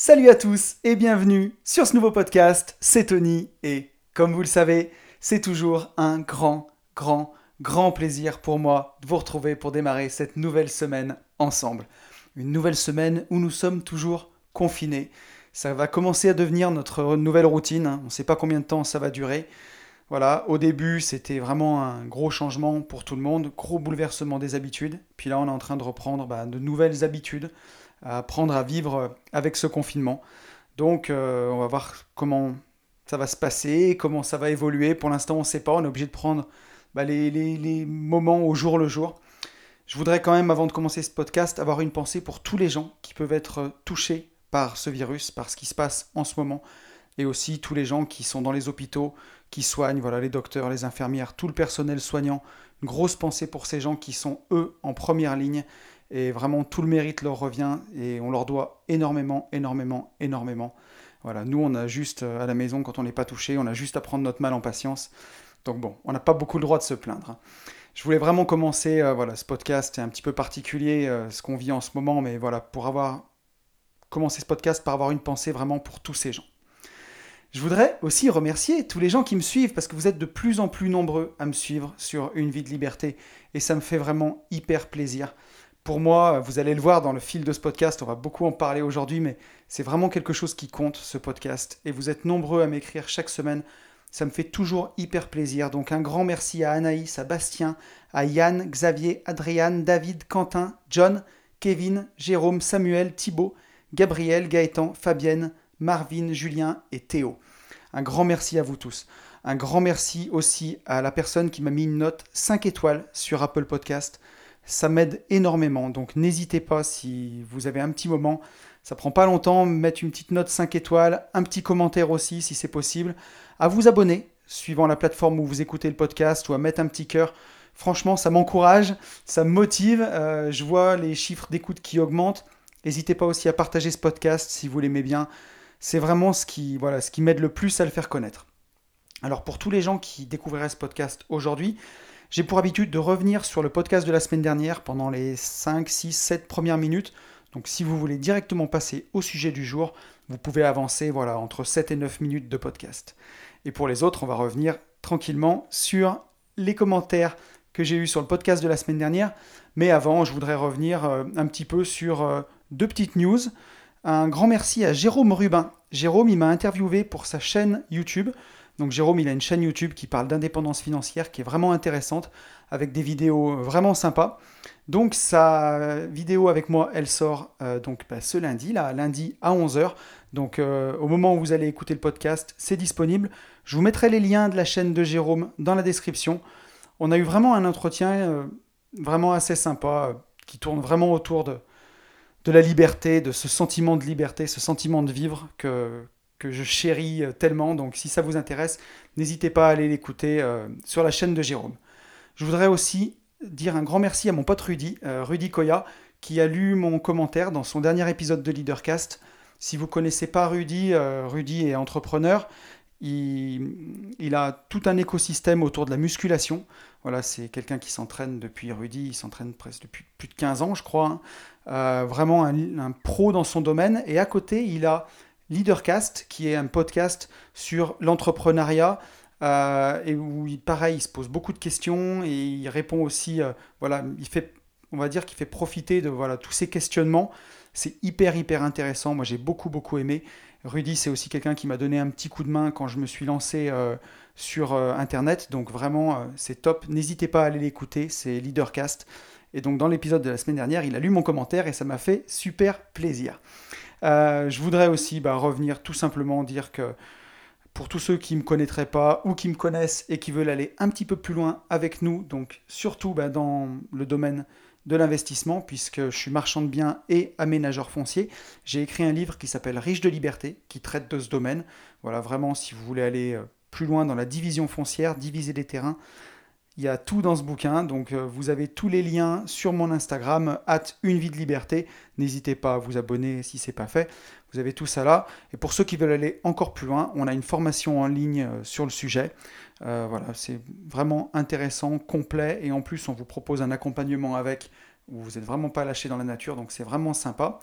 Salut à tous et bienvenue sur ce nouveau podcast, c'est Tony et comme vous le savez, c'est toujours un grand, grand, grand plaisir pour moi de vous retrouver pour démarrer cette nouvelle semaine ensemble. Une nouvelle semaine où nous sommes toujours confinés. Ça va commencer à devenir notre nouvelle routine, hein. on ne sait pas combien de temps ça va durer. Voilà, au début c'était vraiment un gros changement pour tout le monde, gros bouleversement des habitudes. Puis là on est en train de reprendre bah, de nouvelles habitudes à apprendre à vivre avec ce confinement. Donc euh, on va voir comment ça va se passer, comment ça va évoluer. Pour l'instant on ne sait pas, on est obligé de prendre bah, les, les, moments au jour le jour. Je voudrais quand même, avant de commencer ce podcast, avoir une pensée pour tous les gens qui peuvent être touchés par ce virus, par ce qui se passe en ce moment, et aussi tous les gens qui sont dans les hôpitaux, qui soignent, voilà, les docteurs, les infirmières, tout le personnel soignant. Une grosse pensée pour ces gens qui sont, eux, en première ligne et vraiment, tout le mérite leur revient et on leur doit énormément, énormément, énormément. Voilà, nous, on a juste euh, à la maison, quand on n'est pas touché, on a juste à prendre notre mal en patience. Donc bon, on n'a pas beaucoup le droit de se plaindre. Hein. Je voulais vraiment commencer, euh, voilà, ce podcast est un petit peu particulier, euh, ce qu'on vit en ce moment, mais voilà, pour avoir commencé ce podcast, par avoir une pensée vraiment pour tous ces gens. Je voudrais aussi remercier tous les gens qui me suivent parce que vous êtes de plus en plus nombreux à me suivre sur Une vie de liberté et ça me fait vraiment hyper plaisir pour moi, vous allez le voir dans le fil de ce podcast, on va beaucoup en parler aujourd'hui, mais c'est vraiment quelque chose qui compte, ce podcast. Et vous êtes nombreux à m'écrire chaque semaine. Ça me fait toujours hyper plaisir. Donc un grand merci à Anaïs, à Bastien, à Yann, Xavier, Adrien, David, Quentin, John, Kevin, Jérôme, Samuel, Thibaut, Gabriel, Gaëtan, Fabienne, Marvin, Julien et Théo. Un grand merci à vous tous. Un grand merci aussi à la personne qui m'a mis une note 5 étoiles sur Apple Podcast. Ça m'aide énormément. Donc n'hésitez pas si vous avez un petit moment. Ça prend pas longtemps. Mettre une petite note 5 étoiles, un petit commentaire aussi si c'est possible. À vous abonner suivant la plateforme où vous écoutez le podcast ou à mettre un petit cœur. Franchement, ça m'encourage, ça me motive. Euh, je vois les chiffres d'écoute qui augmentent. N'hésitez pas aussi à partager ce podcast si vous l'aimez bien. C'est vraiment ce qui, voilà, ce qui m'aide le plus à le faire connaître. Alors pour tous les gens qui découvriraient ce podcast aujourd'hui, j'ai pour habitude de revenir sur le podcast de la semaine dernière pendant les 5, 6, 7 premières minutes. Donc si vous voulez directement passer au sujet du jour, vous pouvez avancer voilà, entre 7 et 9 minutes de podcast. Et pour les autres, on va revenir tranquillement sur les commentaires que j'ai eus sur le podcast de la semaine dernière. Mais avant, je voudrais revenir euh, un petit peu sur euh, deux petites news. Un grand merci à Jérôme Rubin. Jérôme, il m'a interviewé pour sa chaîne YouTube. Donc Jérôme, il a une chaîne YouTube qui parle d'indépendance financière qui est vraiment intéressante, avec des vidéos vraiment sympas. Donc sa vidéo avec moi, elle sort euh, donc bah, ce lundi, là, lundi à 11h. Donc euh, au moment où vous allez écouter le podcast, c'est disponible. Je vous mettrai les liens de la chaîne de Jérôme dans la description. On a eu vraiment un entretien euh, vraiment assez sympa, qui tourne vraiment autour de, de la liberté, de ce sentiment de liberté, ce sentiment de vivre que, que je chéris euh, tellement. Donc si ça vous intéresse, n'hésitez pas à aller l'écouter euh, sur la chaîne de Jérôme. Je voudrais aussi dire un grand merci à mon pote Rudy, euh, Rudy Koya, qui a lu mon commentaire dans son dernier épisode de Leadercast. Si vous ne connaissez pas Rudy, Rudy est entrepreneur. Il, a tout un écosystème autour de la musculation. Voilà, c'est quelqu'un qui s'entraîne depuis Rudy, il s'entraîne presque depuis plus de 15 ans, je crois. Hein. vraiment un, un, pro dans son domaine. Et à côté, il a Leadercast, qui est un podcast sur l'entrepreneuriat, euh, et où, il, pareil, il se pose beaucoup de questions et il répond aussi, euh, voilà, il fait, on va dire qu'il fait profiter de voilà, tous ces questionnements. C'est hyper, hyper intéressant. Moi, j'ai beaucoup, beaucoup aimé. Rudy, c'est aussi quelqu'un qui m'a donné un petit coup de main quand je me suis lancé euh, sur Internet. Donc, vraiment, c'est top. N'hésitez pas à aller l'écouter. C'est Leadercast. Et donc, dans l'épisode de la semaine dernière, il a lu mon commentaire et ça m'a fait super plaisir. Euh, je voudrais aussi bah, revenir tout simplement dire que pour tous ceux qui ne me connaîtraient pas ou qui me connaissent et qui veulent aller un petit peu plus loin avec nous, donc surtout bah, dans le domaine de l'investissement, puisque je suis marchand de biens et aménageur foncier, j'ai écrit un livre qui s'appelle Riche de liberté, qui traite de ce domaine. Voilà, vraiment, si vous voulez aller euh, plus loin dans la division foncière, diviser les terrains, il y a tout dans ce bouquin, donc euh, vous avez tous les liens sur mon Instagram, at une vie de liberté. N'hésitez pas à vous abonner si ce n'est pas fait. Vous avez tout ça là. Et pour ceux qui veulent aller encore plus loin, on a une formation en ligne euh, sur le sujet. Euh, voilà, c'est vraiment intéressant, complet, et en plus on vous propose un accompagnement avec où vous n'êtes vraiment pas lâché dans la nature, donc c'est vraiment sympa.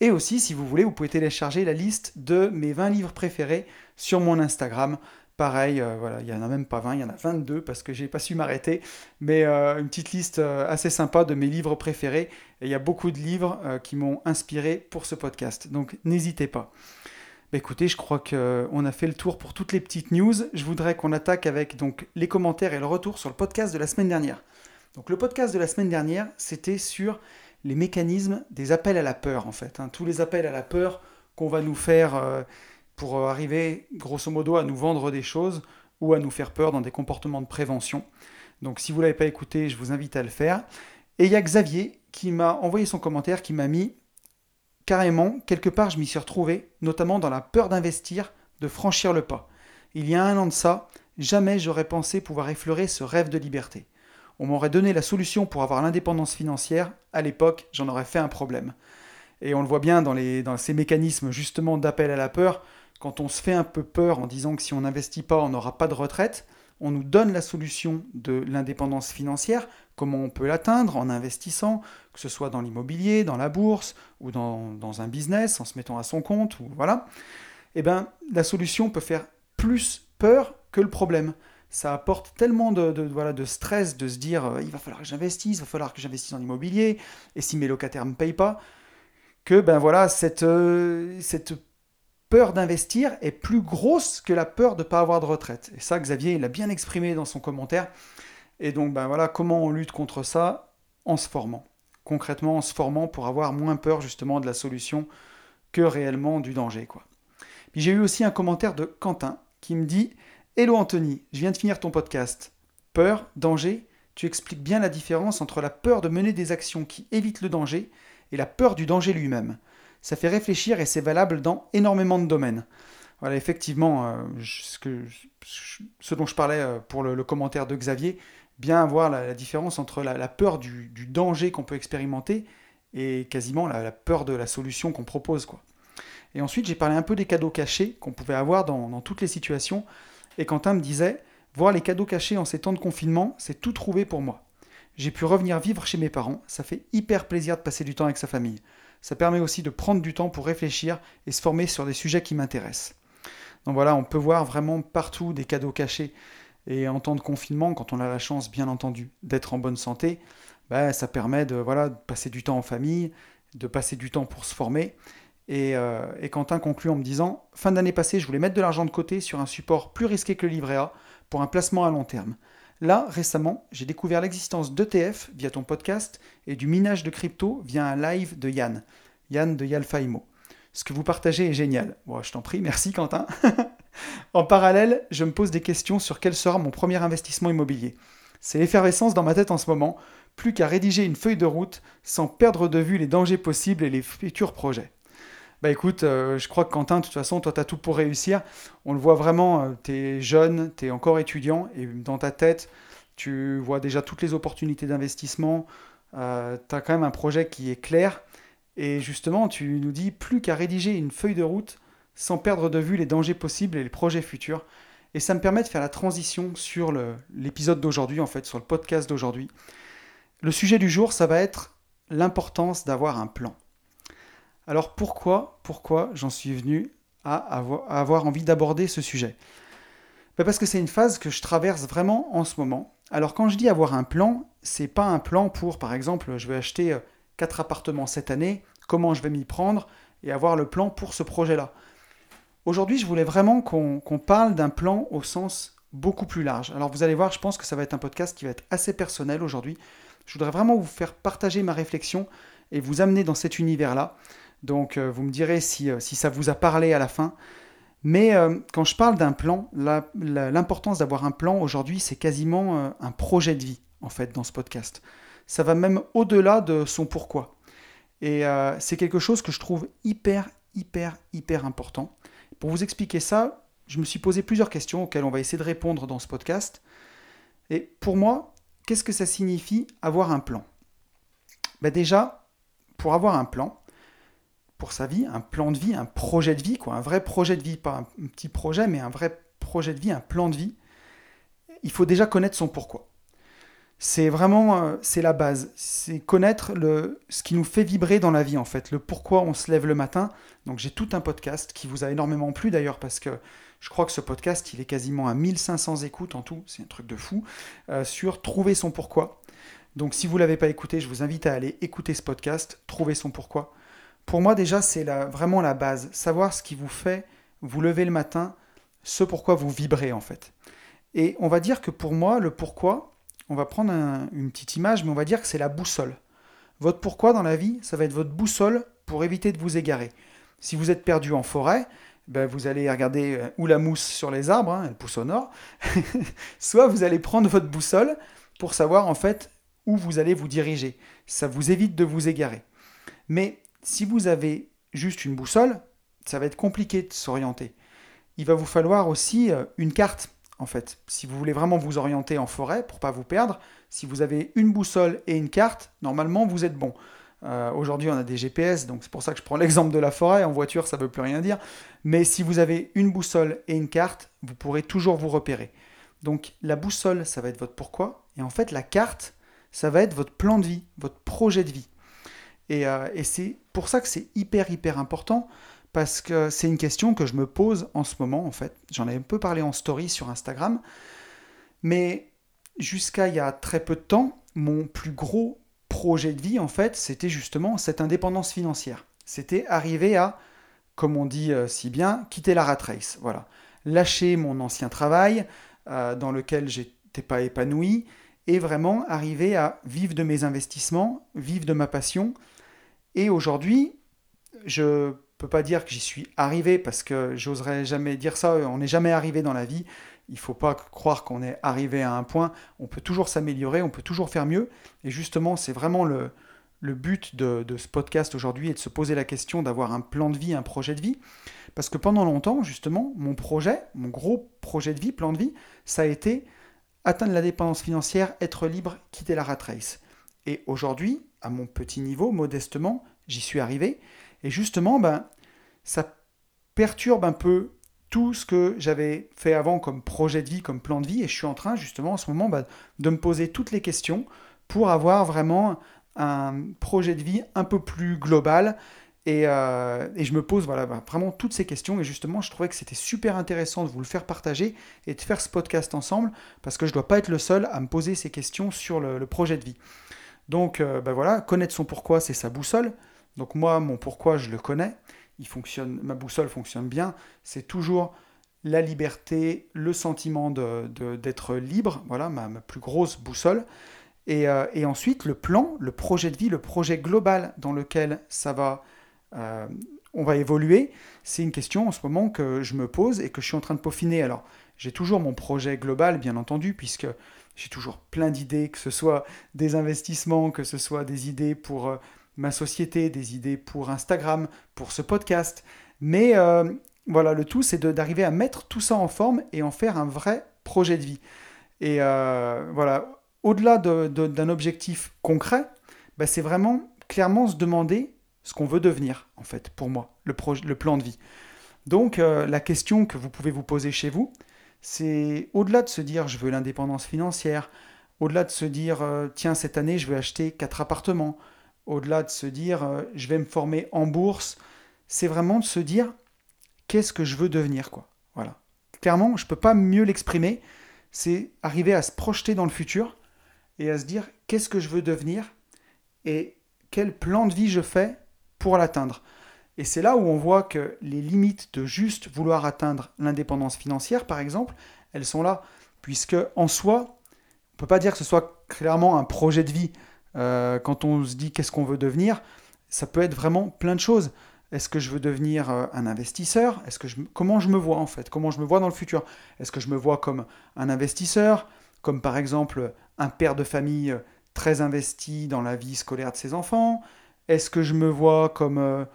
Et aussi, si vous voulez, vous pouvez télécharger la liste de mes 20 livres préférés sur mon Instagram. Pareil, euh, voilà, il n'y en a même pas 20, il y en a 22 parce que j'ai pas su m'arrêter. Mais euh, une petite liste euh, assez sympa de mes livres préférés. Et il y a beaucoup de livres qui m'ont inspiré pour ce podcast. Donc n'hésitez pas. Bah, écoutez, je crois qu'on a fait le tour pour toutes les petites news. Je voudrais qu'on attaque avec donc les commentaires et le retour sur le podcast de la semaine dernière. Donc le podcast de la semaine dernière, c'était sur les mécanismes des appels à la peur en fait. Hein. Tous les appels à la peur qu'on va nous faire pour euh, arriver grosso modo à nous vendre des choses ou à nous faire peur dans des comportements de prévention. Donc si vous ne l'avez pas écouté, je vous invite à le faire. Et il y a Xavier qui m'a envoyé son commentaire, qui m'a mis carrément, quelque part je m'y suis retrouvé, notamment dans la peur d'investir, de franchir le pas. Il y a un an de ça, jamais j'aurais pensé pouvoir effleurer ce rêve de liberté. On m'aurait donné la solution pour avoir l'indépendance financière, à l'époque j'en aurais fait un problème. Et on le voit bien dans, ces mécanismes justement d'appel à la peur, quand on se fait un peu peur en disant que si on n'investit pas, on n'aura pas de retraite, on nous donne la solution de l'indépendance financière, comment on peut l'atteindre en investissant, que ce soit dans l'immobilier, dans la bourse ou dans, un business, en se mettant à son compte, ou voilà. Eh bien, la solution peut faire plus peur que le problème. Ça apporte tellement de, voilà, de stress de se dire euh, il va falloir que j'investisse, il va falloir que j'investisse en immobilier, et si mes locataires ne me payent pas, que ben voilà, cette, euh, cette peur d'investir est plus grosse que la peur de ne pas avoir de retraite. Et ça, Xavier, l'a bien exprimé dans son commentaire. Et donc, ben voilà, comment on lutte contre ça En se formant. Concrètement, en se formant pour avoir moins peur justement de la solution que réellement du danger. Quoi. Puis j'ai eu aussi un commentaire de Quentin qui me dit Hello Anthony, je viens de finir ton podcast. Peur, danger, tu expliques bien la différence entre la peur de mener des actions qui évitent le danger et la peur du danger lui-même ça fait réfléchir et c'est valable dans énormément de domaines. Voilà, effectivement, euh, ce, dont je parlais euh, pour le, commentaire de Xavier, bien voir la, différence entre la, peur du, danger qu'on peut expérimenter et quasiment la, peur de la solution qu'on propose. Quoi. Et ensuite, j'ai parlé un peu des cadeaux cachés qu'on pouvait avoir dans, dans, toutes les situations. Et Quentin me disait, voir les cadeaux cachés en ces temps de confinement, c'est tout trouvé pour moi. J'ai pu revenir vivre chez mes parents, ça fait hyper plaisir de passer du temps avec sa famille. Ça permet aussi de prendre du temps pour réfléchir et se former sur des sujets qui m'intéressent. Donc voilà, on peut voir vraiment partout des cadeaux cachés. Et en temps de confinement, quand on a la chance, bien entendu, d'être en bonne santé, bah, ça permet de, voilà, passer du temps en famille, de passer du temps pour se former. Et, euh, et Quentin conclut en me disant Fin d'année passée, je voulais mettre de l'argent de côté sur un support plus risqué que le livret A pour un placement à long terme. Là, récemment, j'ai découvert l'existence d'ETF via ton podcast et du minage de crypto via un live de Yann, Yann de Yalfaimo. Ce que vous partagez est génial. Bon, je t'en prie, merci Quentin. en parallèle, je me pose des questions sur quel sera mon premier investissement immobilier. C'est l'effervescence dans ma tête en ce moment, plus qu'à rédiger une feuille de route sans perdre de vue les dangers possibles et les futurs projets. Bah écoute, euh, je crois que Quentin, de toute façon, toi, tu as tout pour réussir. On le voit vraiment, euh, tu es jeune, tu es encore étudiant, et dans ta tête, tu vois déjà toutes les opportunités d'investissement. Euh, tu as quand même un projet qui est clair. Et justement, tu nous dis plus qu'à rédiger une feuille de route sans perdre de vue les dangers possibles et les projets futurs. Et ça me permet de faire la transition sur l'épisode d'aujourd'hui, en fait, sur le podcast d'aujourd'hui. Le sujet du jour, ça va être l'importance d'avoir un plan. Alors pourquoi, pourquoi j'en suis venu à avoir, envie d'aborder ce sujet? Ben Parce que c'est une phase que je traverse vraiment en ce moment. Alors quand je dis avoir un plan, c'est pas un plan pour, par exemple, je vais acheter euh, quatre appartements cette année, comment je vais m'y prendre et avoir le plan pour ce projet-là. Aujourd'hui, je voulais vraiment qu'on parle d'un plan au sens beaucoup plus large. Alors vous allez voir, je pense que ça va être un podcast qui va être assez personnel aujourd'hui. Je voudrais vraiment vous faire partager ma réflexion et vous amener dans cet univers-là. Donc euh, vous me direz euh, si, ça vous a parlé à la fin. Mais euh, quand je parle d'un plan, l'importance d'avoir un plan aujourd'hui, c'est quasiment un projet de vie, en fait, dans ce podcast. Ça va même au-delà de son pourquoi. Et c'est quelque chose que je trouve hyper, hyper, hyper important. Pour vous expliquer ça, je me suis posé plusieurs questions auxquelles on va essayer de répondre dans ce podcast. Et pour moi, qu'est-ce que ça signifie avoir un plan? Ben Déjà, pour avoir un plan, pour sa vie, un plan de vie, un projet de vie, quoi, un vrai projet de vie, pas un petit projet, mais un vrai projet de vie, un plan de vie, il faut déjà connaître son pourquoi. c'est vraiment euh, c'est la base. C'est connaître ce qui nous fait vibrer dans la vie, en fait, le pourquoi on se lève le matin. Donc j'ai tout un podcast qui vous a énormément plu d'ailleurs, parce que je crois que ce podcast, il est quasiment à 1500 écoutes en tout, c'est un truc de fou, euh, sur trouver son pourquoi. Donc si vous ne l'avez pas écouté, je vous invite à aller écouter ce podcast, trouver son pourquoi. Pour moi déjà, c'est vraiment la base, savoir ce qui vous fait vous lever le matin, ce pourquoi vous vibrez en fait. Et on va dire que pour moi, le pourquoi, on va prendre une petite image, mais on va dire que c'est la boussole. Votre pourquoi dans la vie, ça va être votre boussole pour éviter de vous égarer. Si vous êtes perdu en forêt, ben vous allez regarder euh, où la mousse sur les arbres, hein, elle pousse au nord, soit vous allez prendre votre boussole pour savoir en fait où vous allez vous diriger. Ça vous évite de vous égarer. Mais si vous avez juste une boussole, ça va être compliqué de s'orienter. Il va vous falloir aussi euh, une carte, en fait. Si vous voulez vraiment vous orienter en forêt pour pas vous perdre, si vous avez une boussole et une carte, normalement vous êtes bon. Euh, aujourd'hui, on a des GPS, donc c'est pour ça que je prends l'exemple de la forêt. En voiture, ça ne veut plus rien dire. Mais si vous avez une boussole et une carte, vous pourrez toujours vous repérer. Donc la boussole, ça va être votre pourquoi. Et en fait, la carte, ça va être votre plan de vie, votre projet de vie. Et, euh, et c'est pour ça que c'est hyper, hyper important. Parce que c'est une question que je me pose en ce moment, en fait. J'en ai un peu parlé en story sur Instagram. Mais jusqu'à il y a très peu de temps, mon plus gros projet de vie, en fait, c'était justement cette indépendance financière. C'était arriver à, comme on dit euh, si bien, quitter la rat race. Voilà. Lâcher mon ancien travail euh, dans lequel j'étais pas épanoui et vraiment arriver à vivre de mes investissements, vivre de ma passion. Et aujourd'hui, je peux pas dire que j'y suis arrivé parce que j'oserais jamais dire ça. On n'est jamais arrivé dans la vie. Il faut pas croire qu'on est arrivé à un point. On peut toujours s'améliorer, on peut toujours faire mieux. Et justement, c'est vraiment le, le but de, ce podcast aujourd'hui et de se poser la question d'avoir un plan de vie, un projet de vie. Parce que pendant longtemps, justement, mon projet, mon gros projet de vie, plan de vie, ça a été atteindre la dépendance financière, être libre, quitter la rat race. Et aujourd'hui, à mon petit niveau, modestement, j'y suis arrivé. Et justement, ben, ça perturbe un peu tout ce que j'avais fait avant comme projet de vie, comme plan de vie, et je suis en train justement en ce moment bah, de me poser toutes les questions pour avoir vraiment un projet de vie un peu plus global. Et, euh, je me pose voilà, bah, vraiment toutes ces questions, et justement je trouvais que c'était super intéressant de vous le faire partager et de faire ce podcast ensemble, parce que je ne dois pas être le seul à me poser ces questions sur le, projet de vie. Donc euh, bah, voilà, connaître son pourquoi, c'est sa boussole. Donc moi, mon pourquoi, je le connais il fonctionne, ma boussole fonctionne bien, c'est toujours la liberté, le sentiment d'être de, libre, voilà ma, plus grosse boussole. Euh, et, ensuite, le plan, le projet de vie, le projet global dans lequel ça va, euh, on va évoluer, c'est une question en ce moment que je me pose et que je suis en train de peaufiner. Alors, j'ai toujours mon projet global, bien entendu, puisque j'ai toujours plein d'idées, que ce soit des investissements, que ce soit des idées pour euh, ma société, des idées pour Instagram, pour ce podcast. Mais euh, voilà, le tout, c'est d'arriver à mettre tout ça en forme et en faire un vrai projet de vie. Et euh, voilà, au-delà d'un objectif concret, bah, c'est vraiment clairement se demander ce qu'on veut devenir, en fait, pour moi, le, plan de vie. Donc, la question que vous pouvez vous poser chez vous, c'est au-delà de se dire je veux l'indépendance financière, au-delà de se dire tiens, cette année, je veux acheter quatre appartements, au-delà de se dire euh, je vais me former en bourse, c'est vraiment de se dire qu'est-ce que je veux devenir quoi. Voilà. Clairement, je ne peux pas mieux l'exprimer, c'est arriver à se projeter dans le futur et à se dire qu'est-ce que je veux devenir et quel plan de vie je fais pour l'atteindre. Et c'est là où on voit que les limites de juste vouloir atteindre l'indépendance financière, par exemple, elles sont là, puisque en soi, on ne peut pas dire que ce soit clairement un projet de vie. Euh, quand on se dit qu'est-ce qu'on veut devenir, ça peut être vraiment plein de choses. Est-ce que je veux devenir euh, un investisseur? Comment je me vois en fait? Comment je me vois dans le futur? Est-ce que je me vois comme un investisseur, comme par exemple un père de famille euh, très investi dans la vie scolaire de ses enfants? Est-ce que je me vois comme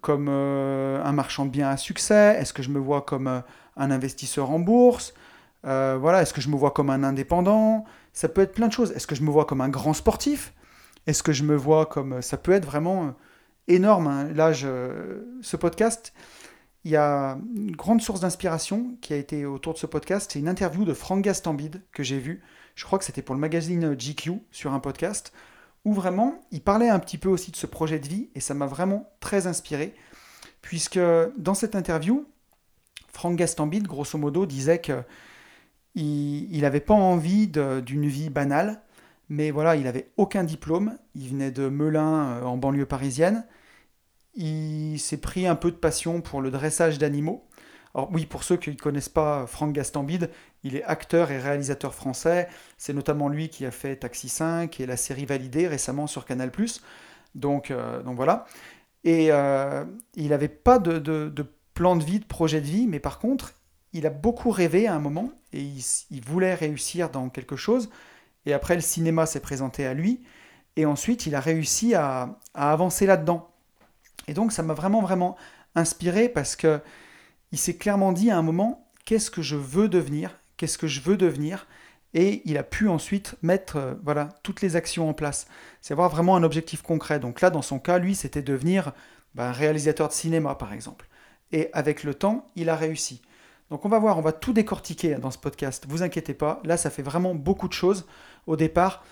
comme un marchand de biens à succès? Est-ce que je me vois comme un investisseur en bourse? Voilà, est-ce que je me vois comme un indépendant? Ça peut être plein de choses. Est-ce que je me vois comme un grand sportif? Est-ce que je me vois comme... Ça peut être vraiment énorme. Hein. Là, ce podcast, il y a une grande source d'inspiration qui a été autour de ce podcast. C'est une interview de Franck Gastambide que j'ai vue je crois que c'était pour le magazine GQ sur un podcast, où vraiment il parlait un petit peu aussi de ce projet de vie et ça m'a vraiment très inspiré, puisque dans cette interview, Franck Gastambide, grosso modo, disait que il n'avait pas envie d'une vie banale, mais voilà, il n'avait aucun diplôme, il venait de Melun euh, en banlieue parisienne, il s'est pris un peu de passion pour le dressage d'animaux. Alors oui, pour ceux qui ne connaissent pas Franck Gastambide, il est acteur et réalisateur français. C'est notamment lui qui a fait Taxi 5 et la série Validée récemment sur Canal+. Donc, euh, donc voilà. Et euh, il n'avait pas de, plan de vie, de projet de vie, mais par contre, il a beaucoup rêvé à un moment et il, voulait réussir dans quelque chose. Et après, le cinéma s'est présenté à lui. Et ensuite, il a réussi à, à avancer là-dedans. Et donc ça m'a vraiment vraiment inspiré parce que il s'est clairement dit à un moment qu'est-ce que je veux devenir, qu'est-ce que je veux devenir et il a pu ensuite mettre euh, voilà toutes les actions en place. C'est avoir vraiment un objectif concret. Donc là dans son cas, lui, c'était devenir ben, réalisateur de cinéma par exemple. Et avec le temps, il a réussi. Donc on va voir, on va tout décortiquer dans ce podcast. Vous inquiétez pas, là ça fait vraiment beaucoup de choses au départ.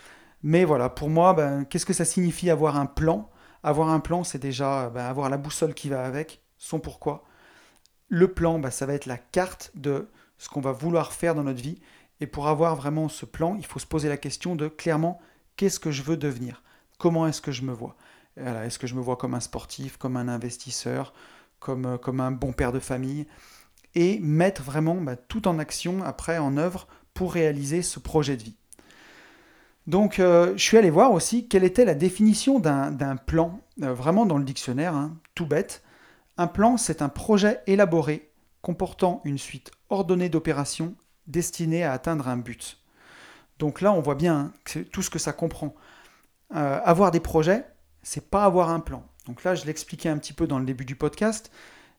Mais voilà, pour moi, ben, qu'est-ce que ça signifie avoir un plan? Avoir un plan, c'est déjà bah, avoir la boussole qui va avec, son pourquoi. Le plan, bah, ça va être la carte de ce qu'on va vouloir faire dans notre vie. Et pour avoir vraiment ce plan, il faut se poser la question de clairement, qu'est-ce que je veux devenir? Comment est-ce que je me vois? Est-ce que je me vois comme un sportif, comme un investisseur, comme, euh, comme un bon père de famille? Et mettre vraiment bah, tout en action, après en œuvre, pour réaliser ce projet de vie. Donc, euh, je suis allé voir aussi quelle était la définition d'un plan, euh, vraiment dans le dictionnaire, hein, tout bête. Un plan, c'est un projet élaboré comportant une suite ordonnée d'opérations destinées à atteindre un but. Donc là, on voit bien hein, tout ce que ça comprend. Euh, avoir des projets, c'est pas avoir un plan. Donc là, je l'expliquais un petit peu dans le début du podcast,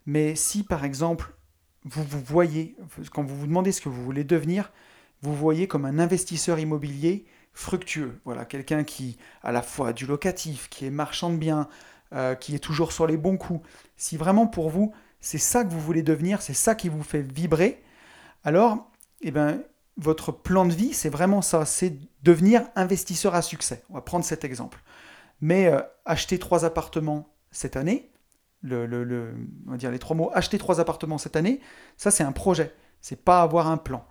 mais si par exemple, vous vous voyez, quand vous vous demandez ce que vous voulez devenir, vous voyez comme un investisseur immobilier fructueux. Voilà, quelqu'un qui à la fois du locatif, qui est marchand de biens, euh, qui est toujours sur les bons coups. Si vraiment pour vous, c'est ça que vous voulez devenir, c'est ça qui vous fait vibrer, alors, eh ben, votre plan de vie, c'est vraiment ça, c'est devenir investisseur à succès. On va prendre cet exemple. Mais euh, acheter trois appartements cette année, le, le, on va dire les trois mots, acheter trois appartements cette année, ça c'est un projet, c'est pas avoir un plan.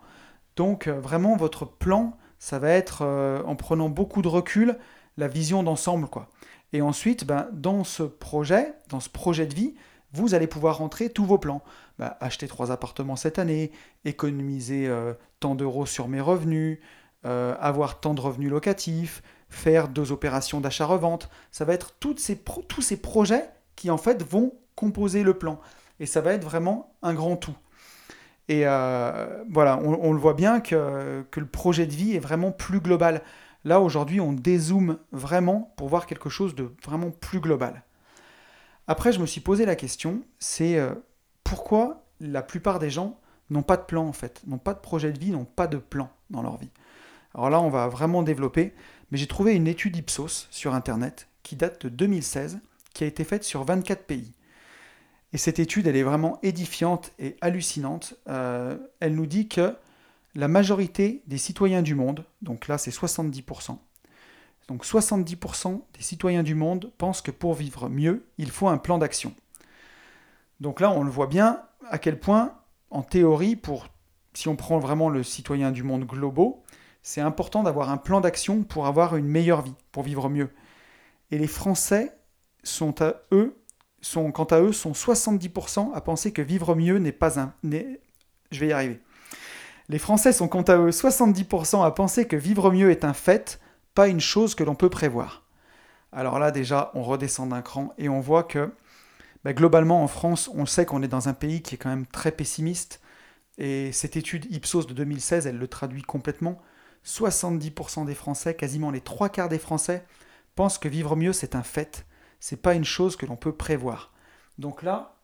Donc euh, vraiment votre plan, ça va être euh, en prenant beaucoup de recul, la vision d'ensemble. quoi. Et ensuite, ben, dans ce projet, dans ce projet de vie, vous allez pouvoir rentrer tous vos plans. Ben, acheter trois appartements cette année, économiser euh, tant d'euros sur mes revenus, euh, avoir tant de revenus locatifs, faire deux opérations d'achat-revente. Ça va être tous ces projets qui en fait vont composer le plan. Et ça va être vraiment un grand tout. Et euh, voilà, on, le voit bien que, le projet de vie est vraiment plus global. Là, aujourd'hui, on dézoome vraiment pour voir quelque chose de vraiment plus global. Après, je me suis posé la question, c'est euh, pourquoi la plupart des gens n'ont pas de plan en fait, n'ont pas de projet de vie, n'ont pas de plan dans leur vie? Alors là, on va vraiment développer, mais j'ai trouvé une étude Ipsos sur Internet qui date de 2016, qui a été faite sur 24 pays. Et cette étude, elle est vraiment édifiante et hallucinante. Euh, elle nous dit que la majorité des citoyens du monde, donc là c'est 70%, donc 70% des citoyens du monde pensent que pour vivre mieux, il faut un plan d'action. Donc là, on le voit bien à quel point, en théorie, pour si on prend vraiment le citoyen du monde globaux, c'est important d'avoir un plan d'action pour avoir une meilleure vie, pour vivre mieux. Et les Français sont à eux sont, quant à eux, sont 70% à penser que vivre mieux n'est pas un... Je vais y arriver. Les Français sont quant à eux 70% à penser que vivre mieux est un fait, pas une chose que l'on peut prévoir. Alors là déjà, on redescend d'un cran et on voit que bah, globalement en France, on sait qu'on est dans un pays qui est quand même très pessimiste. Et cette étude Ipsos de 2016, elle le traduit complètement. 70% des Français, quasiment les trois quarts des Français, pensent que vivre mieux c'est un fait, c'est pas une chose que l'on peut prévoir. Donc là,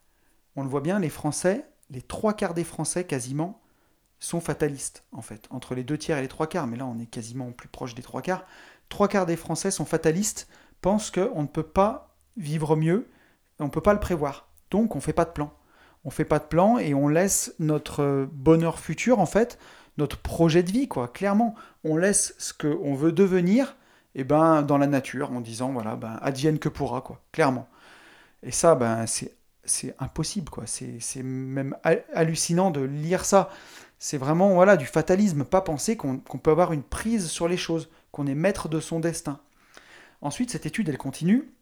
on le voit bien, les Français, les trois quarts des Français quasiment, sont fatalistes, en fait. Entre les deux tiers et les trois quarts, mais là on est quasiment plus proche des trois quarts. Trois quarts des Français sont fatalistes, pensent qu'on ne peut pas vivre mieux, on ne peut pas le prévoir. Donc on ne fait pas de plan. On ne fait pas de plan et on laisse notre bonheur futur, en fait, notre projet de vie, quoi. Clairement, on laisse ce qu'on veut devenir et eh ben, dans la nature en disant, voilà, ben, advienne que pourra, quoi. Clairement. Et ça, ben, c'est impossible, quoi. C'est même hallucinant de lire ça. C'est vraiment voilà du fatalisme, pas penser qu'on peut avoir une prise sur les choses, qu'on est maître de son destin. Ensuite, cette étude, elle continue,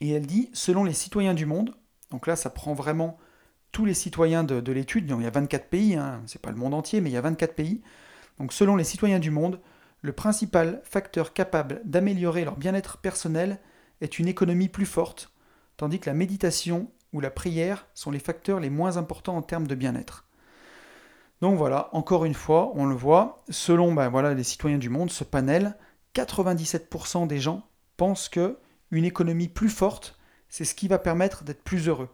et elle dit, selon les citoyens du monde, donc là, ça prend vraiment tous les citoyens de, l'étude, il y a 24 pays, hein, c'est pas le monde entier, mais il y a 24 pays. Donc selon les citoyens du monde, le principal facteur capable d'améliorer leur bien-être personnel est une économie plus forte, tandis que la méditation ou la prière sont les facteurs les moins importants en termes de bien-être. Donc voilà, encore une fois, on le voit, selon ben les citoyens du monde, ce panel, 97% des gens pensent que une économie plus forte, c'est ce qui va permettre d'être plus heureux.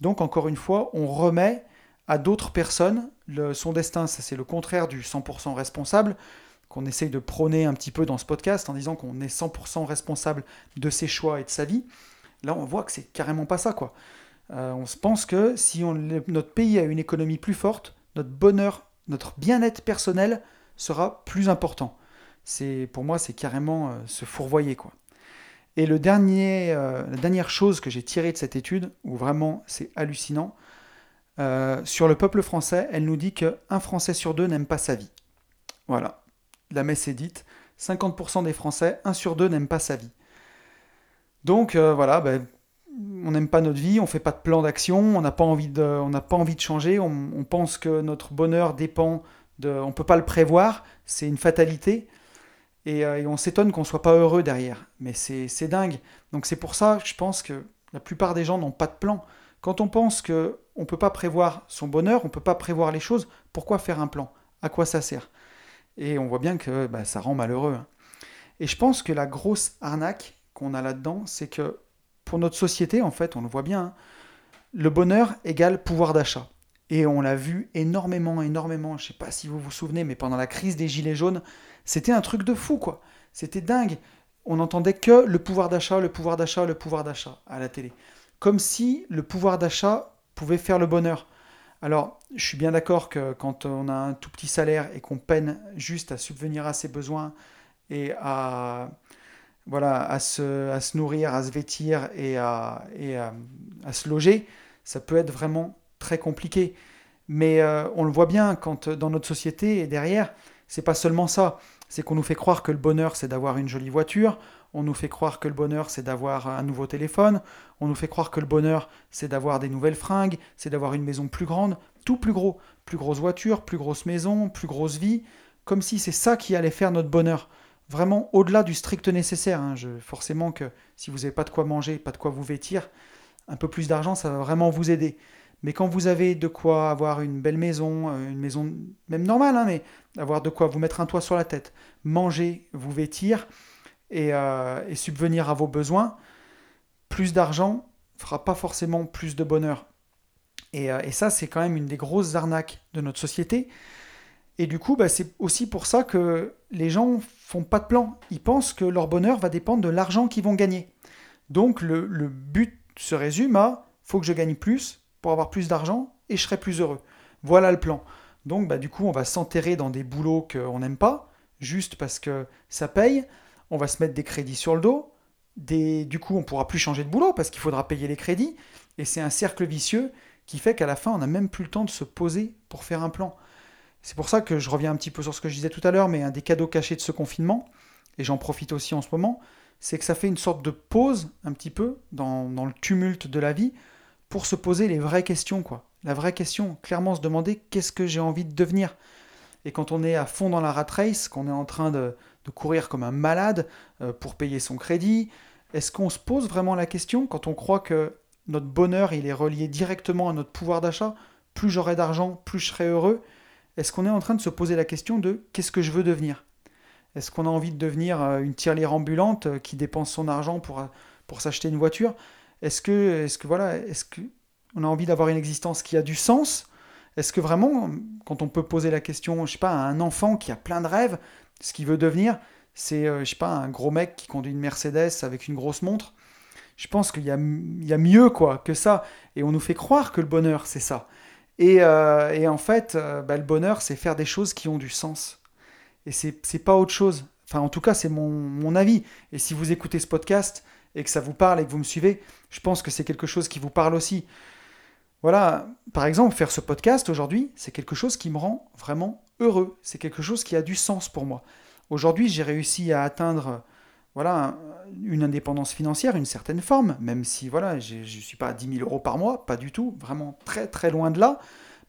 Donc encore une fois, on remet à d'autres personnes son destin, ça c'est le contraire du 100% responsable qu'on essaye de prôner un petit peu dans ce podcast en disant qu'on est 100% responsable de ses choix et de sa vie. Là, on voit que c'est carrément pas ça, quoi. Euh, on se pense que si notre pays a une économie plus forte, notre bonheur, notre bien-être personnel sera plus important. C'est pour moi, c'est carrément euh, se fourvoyer quoi. Et le dernier, euh, la dernière chose que j'ai tirée de cette étude, où vraiment c'est hallucinant, sur le peuple français, elle nous dit qu'un Français sur deux n'aime pas sa vie. Voilà, la messe est dite. 50% des Français, un sur deux n'aime pas sa vie. Donc voilà, ben, on n'aime pas notre vie, on fait pas de plan d'action, on n'a pas envie de, changer, on, pense que notre bonheur dépend de, on peut pas le prévoir, c'est une fatalité, et, euh, on s'étonne qu'on soit pas heureux derrière. Mais c'est dingue. Donc c'est pour ça, je pense que la plupart des gens n'ont pas de plan. Quand on pense que on peut pas prévoir son bonheur, on peut pas prévoir les choses, pourquoi faire un plan? À quoi ça sert? Et on voit bien que bah, ça rend malheureux. Hein. Et je pense que la grosse arnaque qu'on a là-dedans, c'est que pour notre société, en fait, on le voit bien, hein, le bonheur égale pouvoir d'achat. Et on l'a vu énormément, énormément. Je ne sais pas si vous vous souvenez, mais pendant la crise des Gilets jaunes, c'était un truc de fou, quoi. C'était dingue. On n'entendait que le pouvoir d'achat, le pouvoir d'achat, le pouvoir d'achat à la télé. Comme si le pouvoir d'achat pouvait faire le bonheur. Alors, je suis bien d'accord que quand on a un tout petit salaire et qu'on peine juste à subvenir à ses besoins et à, voilà, à se, à se nourrir, à se vêtir et, à, et à, se loger, ça peut être vraiment très compliqué. Mais euh, on le voit bien quand dans notre société et derrière, c'est pas seulement ça. C'est qu'on nous fait croire que le bonheur c'est d'avoir une jolie voiture, on nous fait croire que le bonheur c'est d'avoir un nouveau téléphone, on nous fait croire que le bonheur c'est d'avoir des nouvelles fringues, c'est d'avoir une maison plus grande, tout plus gros, plus grosse voiture, plus grosse maison, plus grosse vie, comme si c'est ça qui allait faire notre bonheur vraiment au-delà du strict nécessaire. Hein. forcément que si vous n'avez pas de quoi manger, pas de quoi vous vêtir, un peu plus d'argent, ça va vraiment vous aider. Mais quand vous avez de quoi avoir une belle maison, euh, une maison même normale, hein, mais avoir de quoi vous mettre un toit sur la tête, manger, vous vêtir et, euh, subvenir à vos besoins, plus d'argent fera pas forcément plus de bonheur. Et, euh, et ça, c'est quand même une des grosses arnaques de notre société. Et du coup, bah, c'est aussi pour ça que les gens font pas de plan. Ils pensent que leur bonheur va dépendre de l'argent qu'ils vont gagner. Donc le, but se résume à faut que je gagne plus pour avoir plus d'argent et je serai plus heureux. Voilà le plan. Donc bah, du coup, on va s'enterrer dans des boulots qu'on n'aime pas, juste parce que ça paye. On va se mettre des crédits sur le dos. Des... Du coup, on pourra plus changer de boulot parce qu'il faudra payer les crédits. Et c'est un cercle vicieux qui fait qu'à la fin, on n'a même plus le temps de se poser pour faire un plan. C'est pour ça que je reviens un petit peu sur ce que je disais tout à l'heure, mais un des cadeaux cachés de ce confinement, et j'en profite aussi en ce moment, c'est que ça fait une sorte de pause un petit peu dans, le tumulte de la vie pour se poser les vraies questions, quoi. La vraie question, clairement se demander qu'est-ce que j'ai envie de devenir. Et quand on est à fond dans la rat race, qu'on est en train de, courir comme un malade euh, pour payer son crédit, est-ce qu'on se pose vraiment la question quand on croit que notre bonheur est relié directement à notre pouvoir d'achat? Plus j'aurai d'argent, plus je serai heureux est-ce qu'on est en train de se poser la question de qu'est-ce que je veux devenir? Est-ce qu'on a envie de devenir euh, une tirelire ambulante euh, qui dépense son argent pour, euh, s'acheter une voiture? Est-ce que, est que voilà, est-ce qu'on a envie d'avoir une existence qui a du sens? Est-ce que vraiment, quand on peut poser la question, je sais pas, à un enfant qui a plein de rêves, ce qu'il veut devenir, c'est, je sais pas, un gros mec qui conduit une Mercedes avec une grosse montre? Je pense qu'il y y a mieux quoi que ça. Et on nous fait croire que le bonheur, c'est ça. Et, euh, en fait, euh, bah, le bonheur, c'est faire des choses qui ont du sens. Et c'est pas autre chose. Enfin, en tout cas, c'est mon, mon, avis. Et si vous écoutez ce podcast et que ça vous parle et que vous me suivez, je pense que c'est quelque chose qui vous parle aussi. Voilà, par exemple, faire ce podcast aujourd'hui, c'est quelque chose qui me rend vraiment heureux. C'est quelque chose qui a du sens pour moi. Aujourd'hui, j'ai réussi à atteindre voilà, une indépendance financière, une certaine forme, même si voilà, je ne suis pas à 10 000 euros par mois, pas du tout, vraiment très très loin de là.